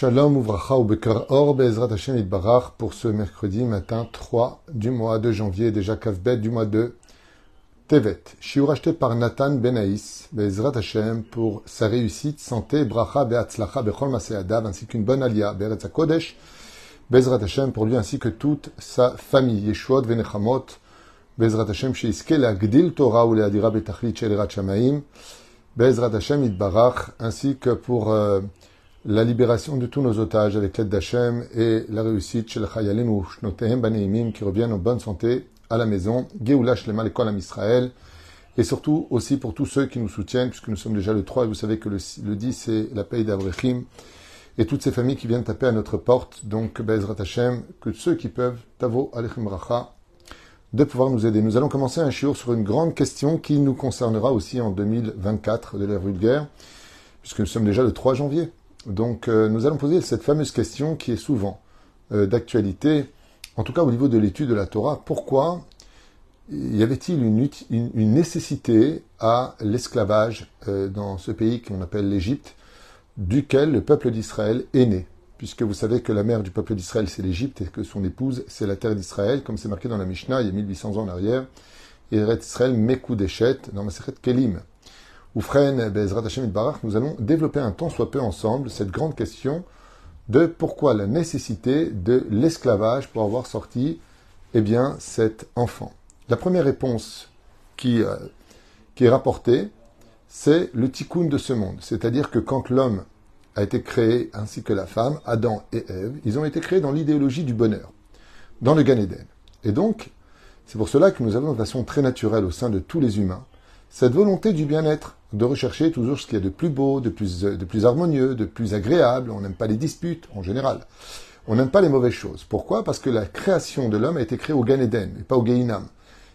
Shalom Uvracha ou Bekar Or Be'ezrat Hashem Itbarach pour ce mercredi matin 3 du mois de janvier, déjà Kavbet du mois de Tevet. Shiur acheté par Nathan Benaïs, Be'ezrat Hashem pour sa réussite, santé, Bracha Be'atzlacha Bechol Maseadav ainsi qu'une bonne alia, Be'eretz Kodesh, Be'ezrat Hashem pour lui ainsi que toute sa famille, Yeshuot Venechamot, Be'ezrat Hashem Sheiske la Gdil Torah ou Le'adira Betachlit Shelerat Shamaim, Be'ezrat Hashem Itbarach ainsi que pour... Euh, la libération de tous nos otages avec l'aide d'Hachem et la réussite chez le Chayalim ou Shnotehem Baneimim qui reviennent en bonne santé à la maison, Geoula Shlema l'école Israël, et surtout aussi pour tous ceux qui nous soutiennent, puisque nous sommes déjà le 3 et vous savez que le, le 10 c'est la paye d'Avrechim, et toutes ces familles qui viennent taper à notre porte, donc Bezrat Hashem, que ceux qui peuvent, Tavo Alechem Racha, de pouvoir nous aider. Nous allons commencer un shiur sur une grande question qui nous concernera aussi en 2024 de l'ère vulgaire, puisque nous sommes déjà le 3 janvier. Donc euh, nous allons poser cette fameuse question qui est souvent euh, d'actualité, en tout cas au niveau de l'étude de la Torah. Pourquoi y avait-il une, nécessité à l'esclavage euh, dans ce pays qu'on appelle l'Égypte, duquel le peuple d'Israël est né? Puisque vous savez que la mère du peuple d'Israël c'est l'Égypte et que son épouse c'est la terre d'Israël, comme c'est marqué dans la Mishnah il y a 1800 ans en arrière. Et Israël Mekou Deshet dans Masechet Kelim. Oufren, Bezrat Hashem Barach, nous allons développer un temps soit peu ensemble cette grande question de pourquoi la nécessité de l'esclavage pour avoir sorti eh bien, cet enfant. La première réponse qui, euh, qui est rapportée, c'est le tikkun de ce monde. C'est-à-dire que quand l'homme a été créé ainsi que la femme, Adam et Ève, ils ont été créés dans l'idéologie du bonheur, dans le Gan Eden. Et donc, c'est pour cela que nous avons de façon très naturelle au sein de tous les humains cette volonté du bien-être, de rechercher toujours ce qu'il y a de plus beau, de plus, de plus harmonieux, de plus agréable. On n'aime pas les disputes en général. On n'aime pas les mauvaises choses. Pourquoi? Parce que la création de l'homme a été créée au Gan et pas au Geinam.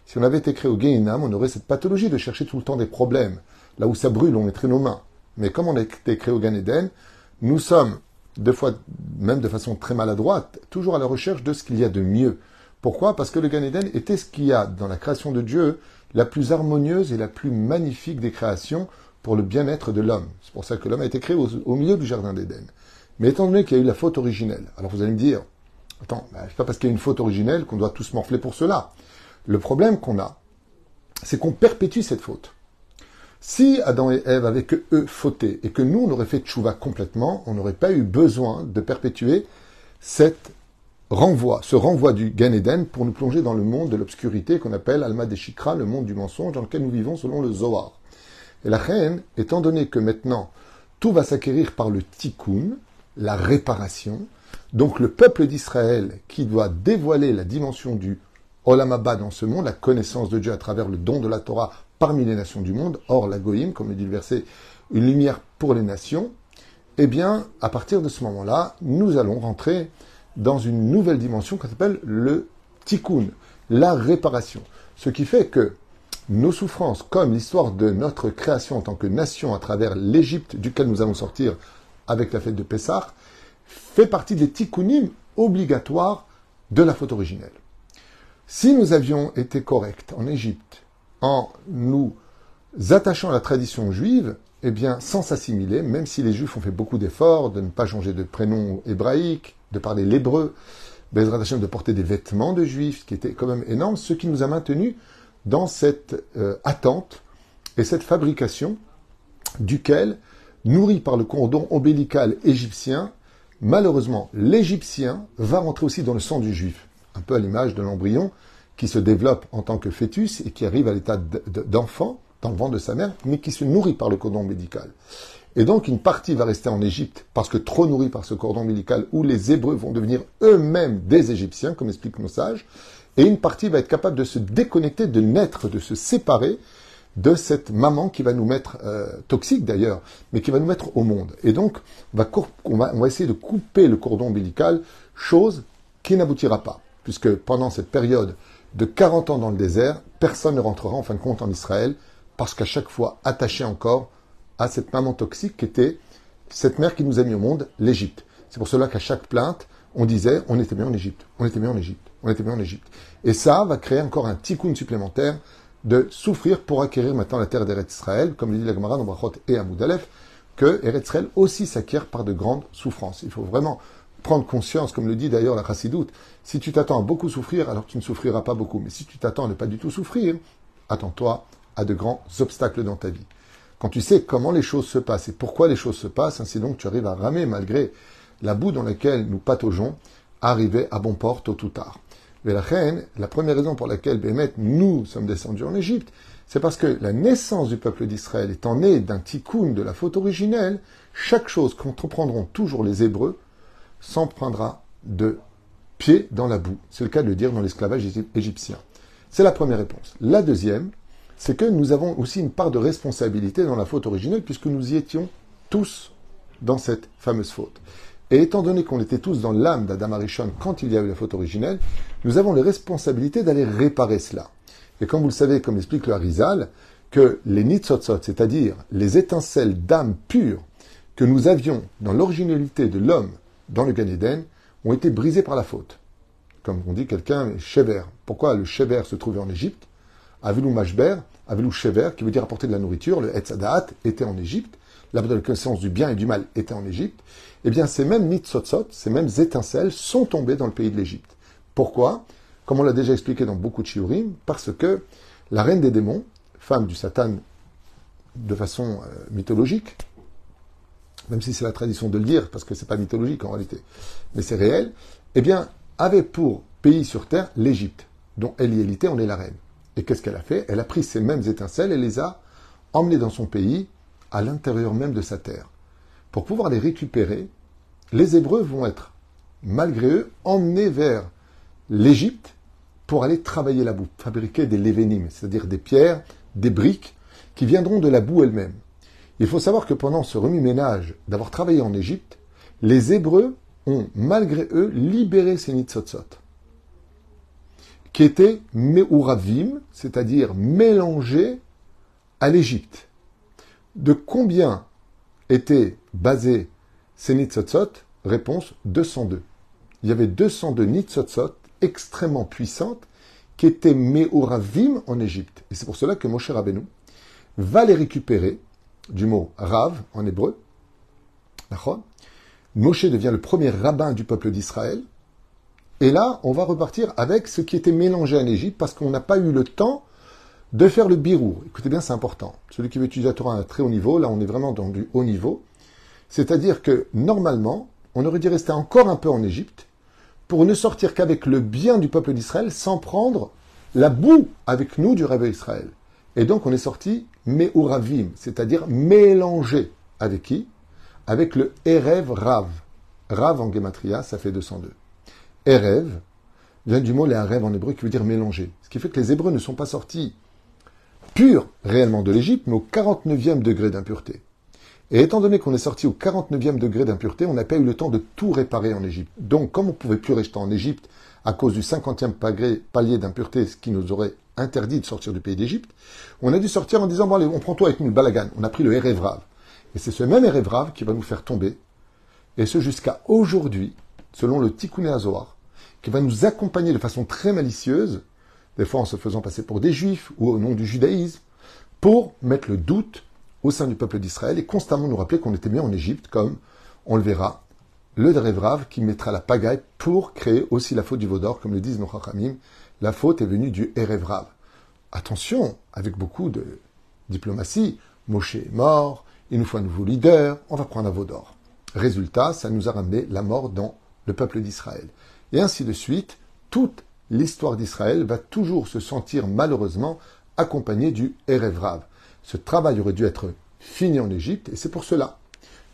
Si on avait été créé au Geinam, on aurait cette pathologie de chercher tout le temps des problèmes. Là où ça brûle, on mettrait nos mains. Mais comme on a été créé au Gan nous sommes, deux fois, même de façon très maladroite, toujours à la recherche de ce qu'il y a de mieux. Pourquoi? Parce que le Gan Eden était ce qu'il y a dans la création de Dieu la plus harmonieuse et la plus magnifique des créations pour le bien-être de l'homme. C'est pour ça que l'homme a été créé au, milieu du jardin d'Éden. Mais étant donné qu'il y a eu la faute originelle, alors vous allez me dire, attends, bah, c'est pas parce qu'il y a une faute originelle qu'on doit tous morfler pour cela. Le problème qu'on a, c'est qu'on perpétue cette faute. Si Adam et Ève avaient que eux fauté et que nous on aurait fait tchouva complètement, on n'aurait pas eu besoin de perpétuer cette renvoi, ce renvoi du Gan Eden pour nous plonger dans le monde de l'obscurité qu'on appelle Alma Deshikra, le monde du mensonge dans lequel nous vivons selon le Zohar. Et la reine, étant donné que maintenant tout va s'acquérir par le tikkun, la réparation, donc le peuple d'Israël qui doit dévoiler la dimension du Olam dans ce monde, la connaissance de Dieu à travers le don de la Torah parmi les nations du monde, or la Goïm, comme le dit le verset, une lumière pour les nations, eh bien, à partir de ce moment-là, nous allons rentrer dans une nouvelle dimension qu'on appelle le tikkun, la réparation. Ce qui fait que nos souffrances, comme l'histoire de notre création en tant que nation à travers l'Égypte duquel nous allons sortir avec la fête de Pessah, fait partie des tikkunim obligatoires de la faute originelle. Si nous avions été corrects en Égypte en nous attachant à la tradition juive, eh bien, sans s'assimiler, même si les Juifs ont fait beaucoup d'efforts de ne pas changer de prénom hébraïque, de parler l'hébreu, de porter des vêtements de Juifs, ce qui était quand même énorme, ce qui nous a maintenus dans cette euh, attente et cette fabrication duquel, nourri par le cordon ombilical égyptien, malheureusement, l'Égyptien va rentrer aussi dans le sang du Juif, un peu à l'image de l'embryon qui se développe en tant que fœtus et qui arrive à l'état d'enfant dans le ventre de sa mère, mais qui se nourrit par le cordon médical. Et donc une partie va rester en Égypte parce que trop nourrie par ce cordon médical où les Hébreux vont devenir eux-mêmes des Égyptiens, comme expliquent nos sages, et une partie va être capable de se déconnecter, de naître, de se séparer de cette maman qui va nous mettre, euh, toxique d'ailleurs, mais qui va nous mettre au monde. Et donc, on va, on va, on va essayer de couper le cordon ombilical, chose qui n'aboutira pas, puisque pendant cette période de 40 ans dans le désert, personne ne rentrera en fin de compte en Israël, parce qu'à chaque fois attaché encore à cette maman toxique qui était cette mère qui nous a mis au monde, l'Égypte. C'est pour cela qu'à chaque plainte, on disait on était bien en Égypte, on était bien en Égypte, on était bien en Égypte. Et ça va créer encore un tikkun supplémentaire de souffrir pour acquérir maintenant la terre d'Eretz Israël, comme le dit la Gemara dans Brachot et Amoud Aleph, que Eretzrel aussi s'acquiert par de grandes souffrances. Il faut vraiment prendre conscience, comme le dit d'ailleurs la Chassidoute, si tu t'attends à beaucoup souffrir, alors tu ne souffriras pas beaucoup. Mais si tu t'attends à ne pas du tout souffrir, attends-toi à de grands obstacles dans ta vie. Quand tu sais comment les choses se passent et pourquoi les choses se passent, ainsi donc tu arrives à ramer malgré la boue dans laquelle nous pataugeons, arriver à bon port tôt ou tard. Mais la reine, la première raison pour laquelle Bémet, nous sommes descendus en Égypte, c'est parce que la naissance du peuple d'Israël étant née d'un tikkun de la faute originelle, chaque chose qu'entreprendront toujours les Hébreux s'empruntera de pied dans la boue. C'est le cas de le dire dans l'esclavage égyptien. C'est la première réponse. La deuxième, c'est que nous avons aussi une part de responsabilité dans la faute originelle puisque nous y étions tous dans cette fameuse faute. Et étant donné qu'on était tous dans l'âme d'Adam Arishon quand il y a eu la faute originelle, nous avons les responsabilités d'aller réparer cela. Et comme vous le savez, comme explique le Harizal, que les nitzotzot, c'est-à-dire les étincelles d'âme pure que nous avions dans l'originalité de l'homme dans le Gan Eden, ont été brisées par la faute. Comme on dit quelqu'un, Shever. Pourquoi le Shever se trouvait en Égypte? Avilou Mashber, Avilou Shever, qui veut dire apporter de la nourriture, le Etzadat était en Égypte, la connaissance du bien et du mal était en Égypte, eh bien ces mêmes nitzotzot, ces mêmes étincelles sont tombées dans le pays de l'Égypte. Pourquoi? Comme on l'a déjà expliqué dans beaucoup de shiurim, parce que la reine des démons, femme du Satan de façon euh, mythologique, même si c'est la tradition de le dire, parce que c'est pas mythologique en réalité, mais c'est réel, eh bien, avait pour pays sur terre l'Égypte, dont Eliélité en est la reine. Et qu'est-ce qu'elle a fait? Elle a pris ces mêmes étincelles et les a emmenées dans son pays, à l'intérieur même de sa terre. Pour pouvoir les récupérer, les Hébreux vont être, malgré eux, emmenés vers l'Égypte pour aller travailler la boue, fabriquer des lévénimes, c'est-à-dire des pierres, des briques qui viendront de la boue elle-même. Il faut savoir que pendant ce remue-ménage d'avoir travaillé en Égypte, les Hébreux ont, malgré eux, libéré ces nitzotzot, qui étaient meuravim, c'est-à-dire mélangés à l'Égypte. De combien étaient basés ces nitzotzot? Réponse 202. Il y avait 202 nitzotzot extrêmement puissantes qui étaient meuravim en Égypte. Et c'est pour cela que Moshe Rabbeinu va les récupérer du mot Rav en hébreu. Moshe devient le premier rabbin du peuple d'Israël. Et là, on va repartir avec ce qui était mélangé en Égypte parce qu'on n'a pas eu le temps de faire le birou. Écoutez bien, c'est important. Celui qui veut utiliser la Torah à un très haut niveau, là, on est vraiment dans du haut niveau. C'est-à-dire que normalement, on aurait dû rester encore un peu en Égypte pour ne sortir qu'avec le bien du peuple d'Israël sans prendre la boue avec nous du rêve d'Israël. Et donc on est sorti Meuravim, c'est-à-dire mélangé. Avec qui? Avec le Erev Rav. Rav en Gematria, ça fait 202. Erev vient du mot les Erev en hébreu qui veut dire mélanger. Ce qui fait que les Hébreux ne sont pas sortis purs réellement de l'Égypte, mais au 49e degré d'impureté. Et étant donné qu'on est sorti au 49e degré d'impureté, on n'a pas eu le temps de tout réparer en Égypte. Donc, comme on ne pouvait plus rester en Égypte à cause du 50e palier d'impureté, ce qui nous aurait interdit de sortir du pays d'Égypte, on a dû sortir en disant, bon allez, on prend toi avec nous balagan. On a pris le Erevrav. Et c'est ce même Erevrav qui va nous faire tomber, et ce jusqu'à aujourd'hui, selon le Tikkun Azohar, qui va nous accompagner de façon très malicieuse, des fois en se faisant passer pour des juifs ou au nom du judaïsme, pour mettre le doute au sein du peuple d'Israël et constamment nous rappeler qu'on était bien en Égypte, comme on le verra, le Drevrav qui mettra la pagaille pour créer aussi la faute du Vaudor, comme le disent nos Chachamim, la faute est venue du Erevrav. Attention, avec beaucoup de diplomatie, Moshe est mort, il nous faut un nouveau leader, on va prendre un Vaudor. Résultat, ça nous a ramené la mort dans le peuple d'Israël. Et ainsi de suite, toute l'histoire d'Israël va toujours se sentir malheureusement accompagnée du Erevrav. Ce travail aurait dû être fini en Égypte, et c'est pour cela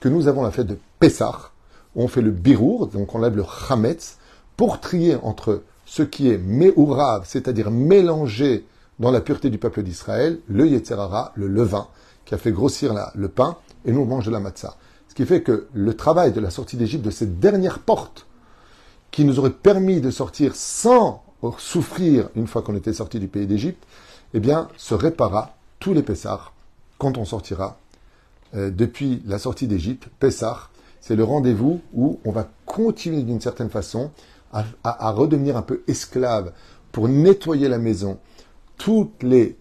que nous avons la fête de Pessah, où on fait le birour, donc on lève le chametz, pour trier entre ce qui est me'urav, c'est-à-dire mélangé dans la pureté du peuple d'Israël, le yetzerara, le levain, qui a fait grossir le pain, et nous on mange de la matzah. Ce qui fait que le travail de la sortie d'Égypte, de cette dernière porte, qui nous aurait permis de sortir sans souffrir une fois qu'on était sorti du pays d'Égypte, eh bien, se répara tous les Pessars quand on sortira euh, depuis la sortie d'Égypte. Pessah, c'est le rendez-vous où on va continuer d'une certaine façon à, redevenir un peu esclave pour nettoyer la maison, toutes les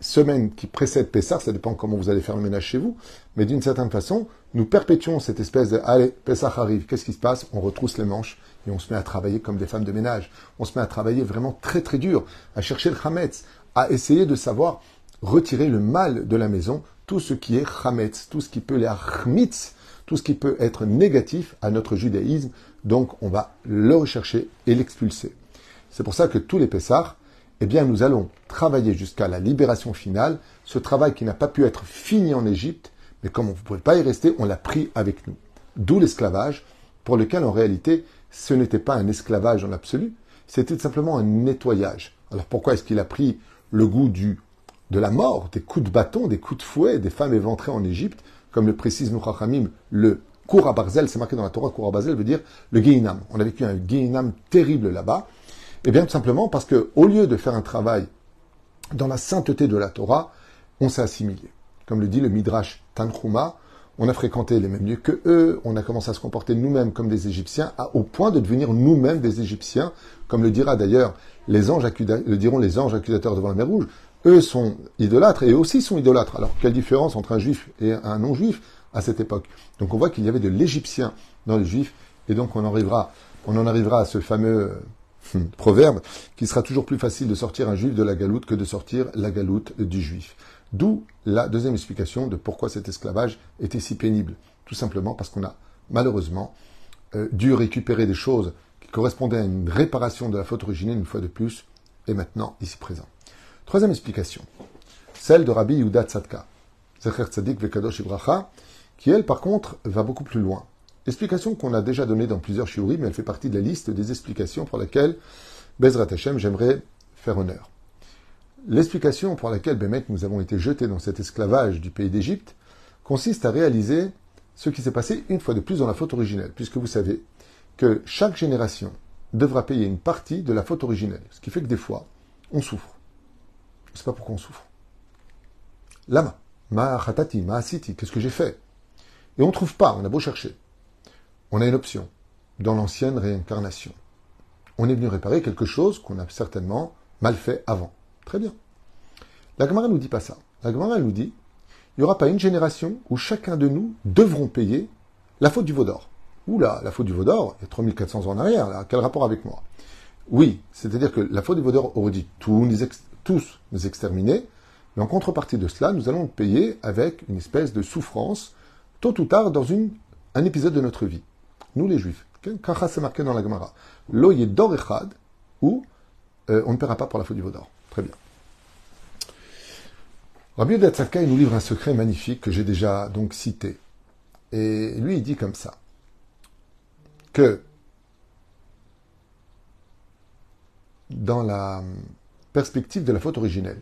semaines qui précèdent Pessah, ça dépend comment vous allez faire le ménage chez vous, mais d'une certaine façon, nous perpétuons cette espèce de allez, Pessah arrive, qu'est-ce qui se passe? On retrousse les manches et on se met à travailler comme des femmes de ménage. On se met à travailler vraiment très très dur, à chercher le Hametz, à essayer de savoir retirer le mal de la maison, tout ce qui est Hametz, tout ce qui peut les Achmitz, tout ce qui peut être négatif à notre judaïsme, donc on va le rechercher et l'expulser. C'est pour ça que tous les Pessahs, eh bien, nous allons travailler jusqu'à la libération finale, ce travail qui n'a pas pu être fini en Égypte, mais comme on ne pouvait pas y rester, on l'a pris avec nous. D'où l'esclavage, pour lequel en réalité, ce n'était pas un esclavage en absolu, c'était simplement un nettoyage. Alors pourquoi est-ce qu'il a pris le goût du, de la mort, des coups de bâton, des coups de fouet, des femmes éventrées en Égypte, comme le précise Nuchachamim, le Kour Barzel, c'est marqué dans la Torah, Kour Barzel veut dire le Geinam. On a vécu un Geinam terrible là-bas. Eh bien, tout simplement parce que, au lieu de faire un travail dans la sainteté de la Torah, on s'est assimilé. Comme le dit le Midrash Tanchuma, on a fréquenté les mêmes lieux que eux, on a commencé à se comporter nous-mêmes comme des Égyptiens, au point de devenir nous-mêmes des Égyptiens, comme le dira d'ailleurs les anges le diront les anges accusateur devant la mer Rouge. Eux sont idolâtres et eux aussi sont idolâtres. Alors quelle différence entre un juif et un non-juif à cette époque? Donc on voit qu'il y avait de l'Égyptien dans les juifs et donc on en arrivera, on en arrivera à ce fameux Hmm. proverbe, qu'il sera toujours plus facile de sortir un juif de la galoute que de sortir la galoute du juif. D'où la deuxième explication de pourquoi cet esclavage était si pénible. Tout simplement parce qu'on a malheureusement euh, dû récupérer des choses qui correspondaient à une réparation de la faute originelle une fois de plus, et maintenant ici présent. Troisième explication, celle de Rabbi Yehuda Tzadka, Zecher Tzadik Vekadosh Ibracha, qui elle par contre va beaucoup plus loin. Explication qu'on a déjà donnée dans plusieurs shiurim, mais elle fait partie de la liste des explications pour laquelle Bezrat Hashem, j'aimerais faire honneur. L'explication pour laquelle Bémet nous avons été jetés dans cet esclavage du pays d'Égypte consiste à réaliser ce qui s'est passé une fois de plus dans la faute originelle, puisque vous savez que chaque génération devra payer une partie de la faute originelle, ce qui fait que des fois, on souffre. Je ne sais pas pourquoi on souffre. Lama, ma khatati, ma asiti, qu'est-ce que j'ai fait? Et on ne trouve pas, on a beau chercher on a une option dans l'ancienne réincarnation. On est venu réparer quelque chose qu'on a certainement mal fait avant. Très bien. La Gemara ne nous dit pas ça. La Gemara nous dit il n'y aura pas une génération où chacun de nous devront payer la faute du Vaudor. Oula, la faute du Vaudor, il y a 3400 ans en arrière, là, quel rapport avec moi? Oui, c'est-à-dire que la faute du Vaudor aurait dit tous nous, exterminer, mais en contrepartie de cela, nous allons payer avec une espèce de souffrance, tôt ou tard, dans un épisode de notre vie nous les juifs. Kacha c'est marqué dans la Gemara. Lo dor echad, ou euh, on ne paiera pas pour la faute du Vaudor. Très bien. Rabbi Yodatzaka, il nous livre un secret magnifique que j'ai déjà donc cité. Et lui, il dit comme ça que dans la perspective de la faute originelle,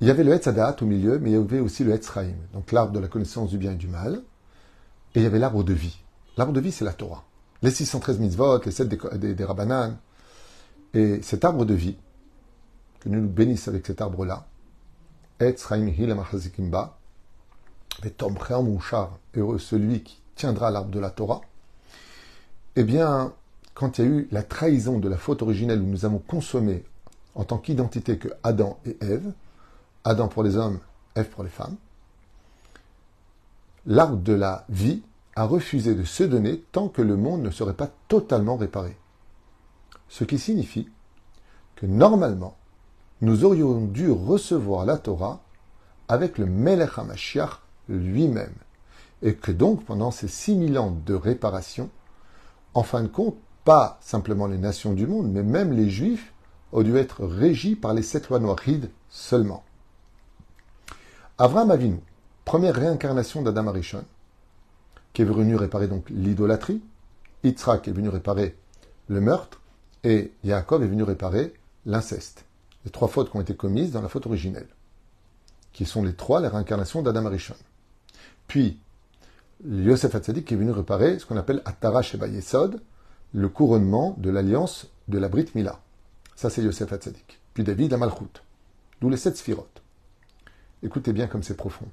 il y avait le Hetzadat au milieu, mais il y avait aussi le Hetzraim, donc l'arbre de la connaissance du bien et du mal, et il y avait l'arbre de vie. L'arbre de vie, c'est la Torah. Les 613 mitzvot, les 7 des, des. Et cet arbre de vie, que nous nous bénissons avec cet arbre-là, heureux celui qui tiendra l'arbre de la Torah, eh bien, quand il y a eu la trahison de la faute originelle où nous avons consommé en tant qu'identité que Adam et Ève, Adam pour les hommes, Ève pour les femmes, l'arbre de la vie a refusé de se donner tant que le monde ne serait pas totalement réparé. Ce qui signifie que normalement, nous aurions dû recevoir la Torah avec le Melech HaMashiach lui-même. Et que donc, pendant ces 6000 ans de réparation, en fin de compte, pas simplement les nations du monde, mais même les Juifs ont dû être régis par les sept lois noirides seulement. Avram Avinu, première réincarnation d'Adam Arishon, qui est venu réparer donc l'idolâtrie, Yitzhak est venu réparer le meurtre, et Yaakov est venu réparer l'inceste. Les trois fautes qui ont été commises dans la faute originelle, qui sont les trois, les réincarnations d'Adam Arishon. Puis, Yosef Hatzadik est venu réparer ce qu'on appelle Atara Sheba Yesod, le couronnement de l'alliance de la Brit Mila. Ça, c'est Yosef Hatzadik. Puis David Amalchut, d'où les sept sphirotes. Écoutez bien comme c'est profond.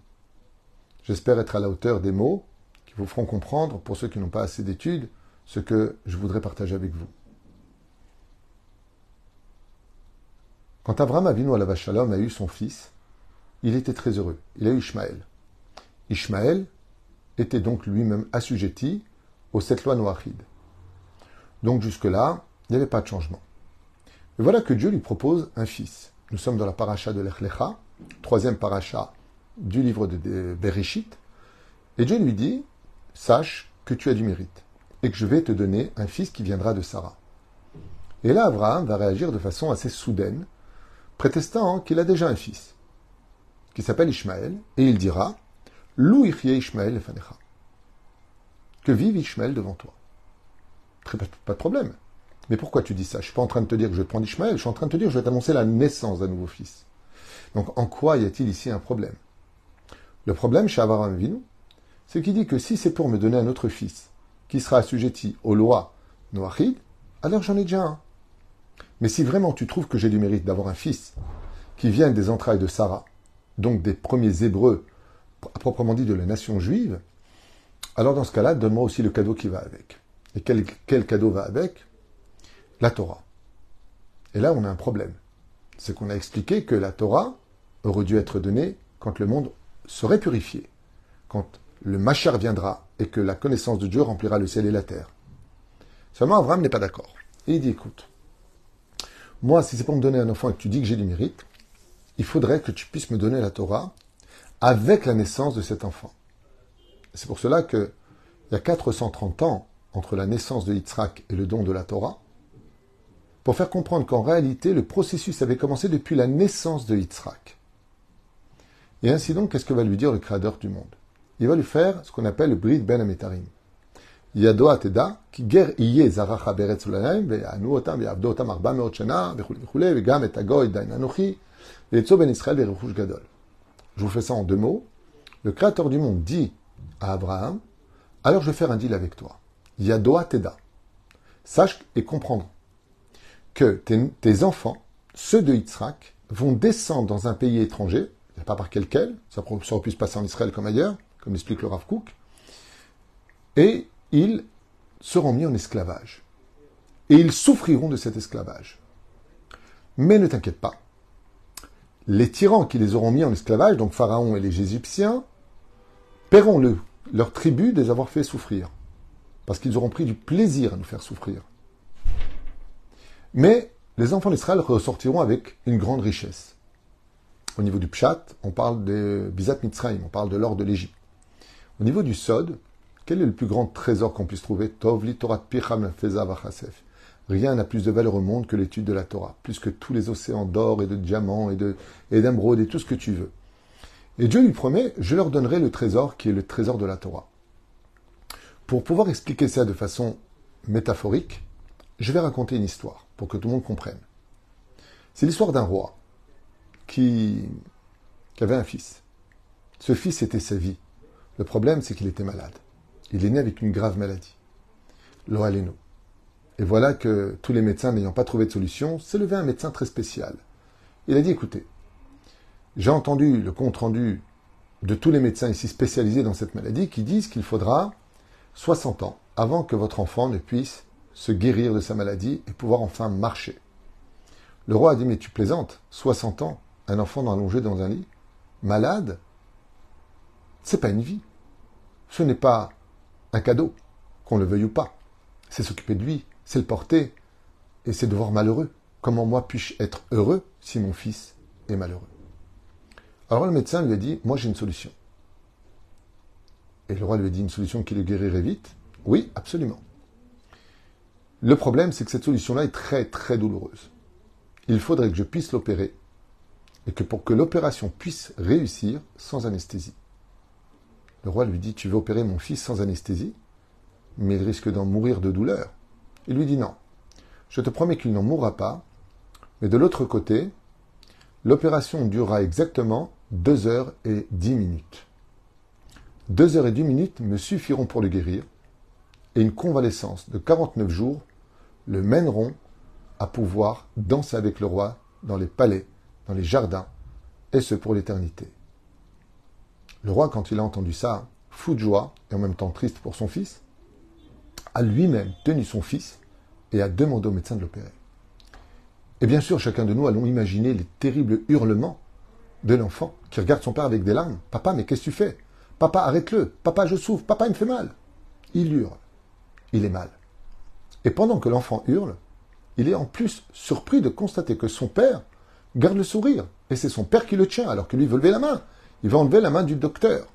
J'espère être à la hauteur des mots qui vous feront comprendre, pour ceux qui n'ont pas assez d'études, ce que je voudrais partager avec vous. Quand Abraham Avinu la Vachalom a eu son fils, il était très heureux. Il a eu Ishmaël. Ishmaël était donc lui-même assujetti aux sept lois noachides. Donc jusque-là, il n'y avait pas de changement. Et voilà que Dieu lui propose un fils. Nous sommes dans la paracha de l'Echlecha, troisième paracha du livre de Bereshit. Et Dieu lui dit, sache que tu as du mérite et que je vais te donner un fils qui viendra de Sarah. Et là, Abraham va réagir de façon assez soudaine, prétestant qu'il a déjà un fils, qui s'appelle Ishmaël, et il dira, Lou Ishmaël Fanecha. Que vive Ishmaël devant toi. Pas de problème. Mais pourquoi tu dis ça? Je suis pas en train de te dire que je vais prendre Ishmaël, je suis en train de te dire que je vais t'annoncer la naissance d'un nouveau fils. Donc en quoi y a-t-il ici un problème? Le problème chez Abraham Vinu, c'est qu'il dit que si c'est pour me donner un autre fils, qui sera assujetti aux lois noachides, alors j'en ai déjà un. Mais si vraiment tu trouves que j'ai du mérite d'avoir un fils qui vient des entrailles de Sarah, donc des premiers Hébreux, à proprement dit de la nation juive, alors dans ce cas-là, donne-moi aussi le cadeau qui va avec. Et quel, cadeau va avec? La Torah. Et là, on a un problème. C'est qu'on a expliqué que la Torah aurait dû être donnée quand le monde serait purifié, quand le Machar viendra et que la connaissance de Dieu remplira le ciel et la terre. Seulement, Abraham n'est pas d'accord. Il dit, écoute, moi, si c'est pour me donner un enfant et que tu dis que j'ai du mérite, il faudrait que tu puisses me donner la Torah avec la naissance de cet enfant. C'est pour cela qu'il y a 430 ans entre la naissance de Yitzhak et le don de la Torah, pour faire comprendre qu'en réalité, le processus avait commencé depuis la naissance de Yitzhak. Et ainsi donc, qu'est-ce que va lui dire le Créateur du monde? Il va lui faire ce qu'on appelle le Brit Ben Ametarim. ידו עתדה, כי גר יהיה זרעך בארץ ולהם, ויענו אותם ויעבדו אותם ארבע מאות שנה, וכולי וכולי, וגם את הגוי דיין אנוכי, ויצאו בין ישראל ברכוש גדול. Je vous fais ça en deux mots. Le Créateur du monde dit à Abraham, alors je vais faire un deal avec toi. Yadoa Teda. Sache et comprendre que tes, tes, enfants, ceux de Yitzhak, vont descendre dans un pays étranger, pas par quel quel, ça, ça aurait pu se passer en Israël comme ailleurs, comme explique le Rav Kook, et ils seront mis en esclavage. Et ils souffriront de cet esclavage. Mais ne t'inquiète pas. Les tyrans qui les auront mis en esclavage, donc Pharaon et les Égyptiens, paieront le, leur tribut de les avoir fait souffrir. Parce qu'ils auront pris du plaisir à nous faire souffrir. Mais les enfants d'Israël ressortiront avec une grande richesse. Au niveau du Pshat, on parle de Bizat Mitzrayim, on parle de l'or de l'Égypte. Au niveau du Sod, quel est le plus grand trésor qu'on puisse trouver? Rien n'a plus de valeur au monde que l'étude de la Torah, plus que tous les océans d'or et de diamants et et, et tout ce que tu veux. Et Dieu lui promet, je leur donnerai le trésor qui est le trésor de la Torah. Pour pouvoir expliquer ça de façon métaphorique, je vais raconter une histoire pour que tout le monde comprenne. C'est l'histoire d'un roi qui avait un fils. Ce fils était sa vie. Le problème, c'est qu'il était malade. Il est né avec une grave maladie, l'oaleno. Et voilà que tous les médecins n'ayant pas trouvé de solution, s'est levé un médecin très spécial. Il a dit, écoutez, j'ai entendu le compte-rendu de tous les médecins ici spécialisés dans cette maladie qui disent qu'il faudra 60 ans avant que votre enfant ne puisse se guérir de sa maladie et pouvoir enfin marcher. Le roi a dit, mais tu plaisantes, 60 ans, un enfant allongé dans un lit, malade, c'est pas une vie. Ce n'est pas un cadeau, qu'on le veuille ou pas. C'est s'occuper de lui, c'est le porter, et c'est de voir malheureux. Comment moi puis-je être heureux si mon fils est malheureux? Alors le médecin lui a dit, moi j'ai une solution. Et le roi lui a dit une solution qui le guérirait vite? Oui, absolument. Le problème, c'est que cette solution-là est très très douloureuse. Il faudrait que je puisse l'opérer et que pour que l'opération puisse réussir sans anesthésie. Le roi lui dit Tu veux opérer mon fils sans anesthésie Mais il risque d'en mourir de douleur. Il lui dit Non. Je te promets qu'il n'en mourra pas, mais de l'autre côté, l'opération durera exactement deux heures et dix minutes. Deux heures et dix minutes me suffiront pour le guérir, et une convalescence de 49 jours le mèneront à pouvoir danser avec le roi dans les palais, dans les jardins, et ce pour l'éternité. Le roi, quand il a entendu ça, fou de joie et en même temps triste pour son fils, a lui-même tenu son fils et a demandé au médecin de l'opérer. Et bien sûr, chacun de nous allons imaginer les terribles hurlements de l'enfant qui regarde son père avec des larmes. Papa, mais qu'est-ce que tu fais Papa, arrête-le. Papa, je souffre. Papa, il me fait mal. Il hurle. Il est mal. Et pendant que l'enfant hurle, il est en plus surpris de constater que son père garde le sourire. Et c'est son père qui le tient, alors que lui veut lever la main. Il va enlever la main du docteur.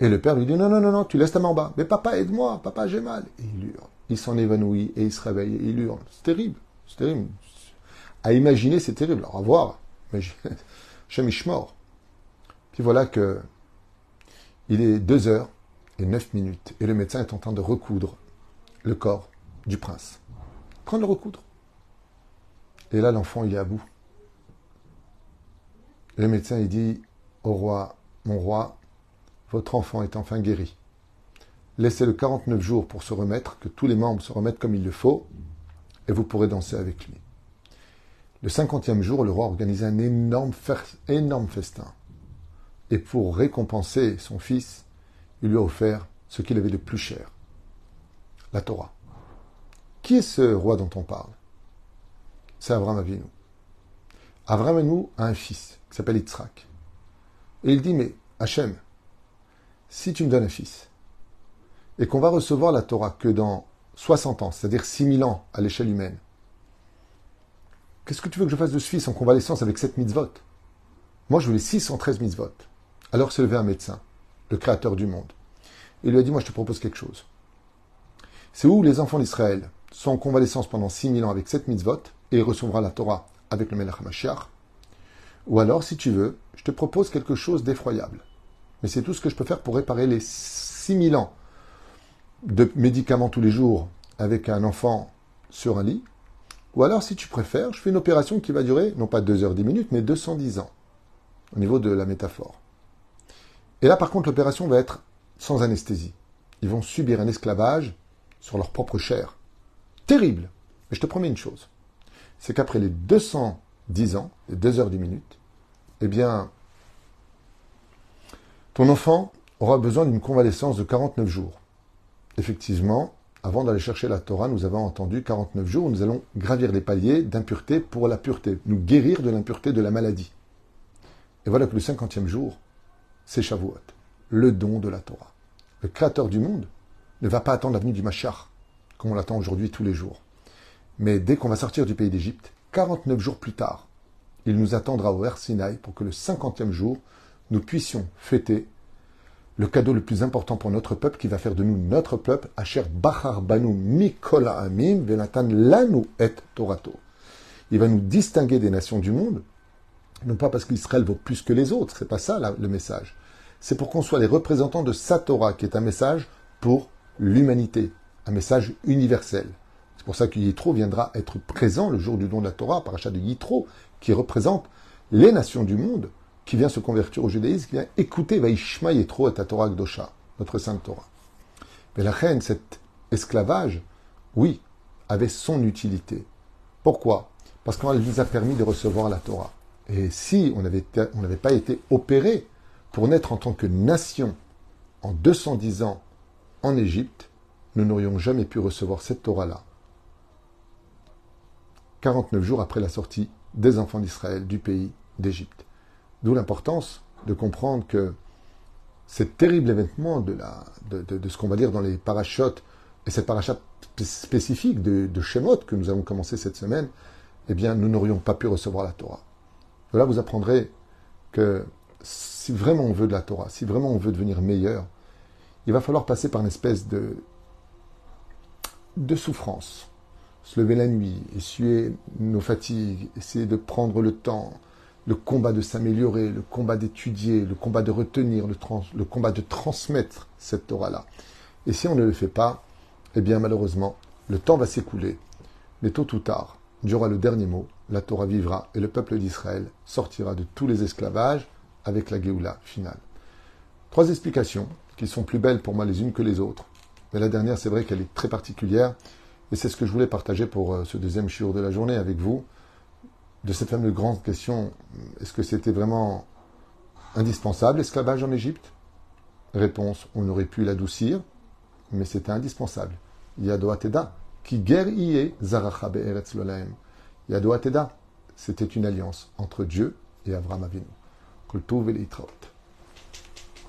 Et le père lui dit non, non, non, non, tu laisses ta main en bas. Mais papa, aide-moi, papa, j'ai mal. Et il hurle. Il s'en évanouit et il se réveille et il hurle. C'est terrible. C'est terrible. À imaginer, c'est terrible. Alors, à voir. Mais mort. Puis voilà que il est deux heures et neuf minutes et le médecin est en train de recoudre le corps du prince. Prendre le recoudre. Et là, l'enfant, il est à bout. Le médecin, il dit au roi, mon roi, votre enfant est enfin guéri. Laissez-le 49 jours pour se remettre, que tous les membres se remettent comme il le faut, et vous pourrez danser avec lui. Le cinquantième jour, le roi organisait un énorme, énorme festin. Et pour récompenser son fils, il lui a offert ce qu'il avait de plus cher, la Torah. Qui est ce roi dont on parle? C'est Avram Avinu. Avram Avinu a un fils qui s'appelle Yitzhak. Et il dit, mais Hachem, si tu me donnes un fils, et qu'on va recevoir la Torah que dans 60 ans, c'est-à-dire 6000 ans à l'échelle humaine, qu'est-ce que tu veux que je fasse de ce fils en convalescence avec cette mitzvot? Moi, je voulais 613 mitzvot. Alors s'est levé un médecin, le créateur du monde. Il lui a dit, moi, je te propose quelque chose. C'est où les enfants d'Israël sont en convalescence pendant 6000 ans avec cette mitzvot, et il recevra la Torah avec le Melech HaMashiach? Ou alors, si tu veux, je te propose quelque chose d'effroyable. Mais c'est tout ce que je peux faire pour réparer les 6000 ans de médicaments tous les jours avec un enfant sur un lit. Ou alors, si tu préfères, je fais une opération qui va durer non pas 2 heures 10 minutes, mais 210 ans, au niveau de la métaphore. Et là, par contre, l'opération va être sans anesthésie. Ils vont subir un esclavage sur leur propre chair. Terrible. Mais je te promets une chose. C'est qu'après les 210 ans, les 2 heures 10 minutes, eh bien, ton enfant aura besoin d'une convalescence de 49 jours. Effectivement, avant d'aller chercher la Torah, nous avons entendu 49 jours où nous allons gravir les paliers d'impureté pour la pureté, nous guérir de l'impureté de la maladie. Et voilà que le cinquantième jour, c'est Shavuot, le don de la Torah. Le créateur du monde ne va pas attendre l'avenue du Machar, comme on l'attend aujourd'hui tous les jours. Mais dès qu'on va sortir du pays d'Égypte, 49 jours plus tard, il nous attendra au Her Sinai pour que le cinquantième jour, nous puissions fêter le cadeau le plus important pour notre peuple qui va faire de nous notre peuple, Asher Bachar Banu Mikola Amim Venatan Lanu et Torato. Il va nous distinguer des nations du monde, non pas parce qu'Israël vaut plus que les autres, c'est pas ça le message. C'est pour qu'on soit les représentants de sa Torah, qui est un message pour l'humanité, un message universel. C'est pour ça que Yitro viendra être présent le jour du don de la Torah, parachat de Yitro, qui représente les nations du monde, qui vient se convertir au judaïsme, qui vient écouter Vaishma Yetro et Torah Gdosha, notre sainte Torah. Mais la reine, cet esclavage, oui, avait son utilité. Pourquoi? Parce qu'elle nous a permis de recevoir la Torah. Et si on n'avait pas été opéré pour naître en tant que nation en 210 ans en Égypte, nous n'aurions jamais pu recevoir cette Torah-là. 49 jours après la sortie des enfants d'Israël du pays d'Égypte. D'où l'importance de comprendre que cet terrible événement de, la, de, ce qu'on va dire dans les parachutes, et cette parachute spécifique de, de Shemot que nous avons commencé cette semaine, eh bien, nous n'aurions pas pu recevoir la Torah. Là, vous apprendrez que si vraiment on veut de la Torah, si vraiment on veut devenir meilleur, il va falloir passer par une espèce de, de souffrance. Se lever la nuit, essuyer nos fatigues, essayer de prendre le temps, le combat de s'améliorer, le combat d'étudier, le combat de retenir, le, combat de transmettre cette Torah-là. Et si on ne le fait pas, eh bien malheureusement, le temps va s'écouler. Mais tôt ou tard, durant le dernier mot, la Torah vivra et le peuple d'Israël sortira de tous les esclavages avec la Géoula finale. Trois explications qui sont plus belles pour moi les unes que les autres. Mais la dernière, c'est vrai qu'elle est très particulière. Et c'est ce que je voulais partager pour euh, ce deuxième jour de la journée avec vous de cette fameuse grande question, est-ce que c'était vraiment indispensable l'esclavage en Égypte? Réponse, on aurait pu l'adoucir, mais c'était indispensable. Yadoateda, qui guerrier zaracha eretz Yado Ateda, c'était une alliance entre Dieu et Avram Avinu. Kultuv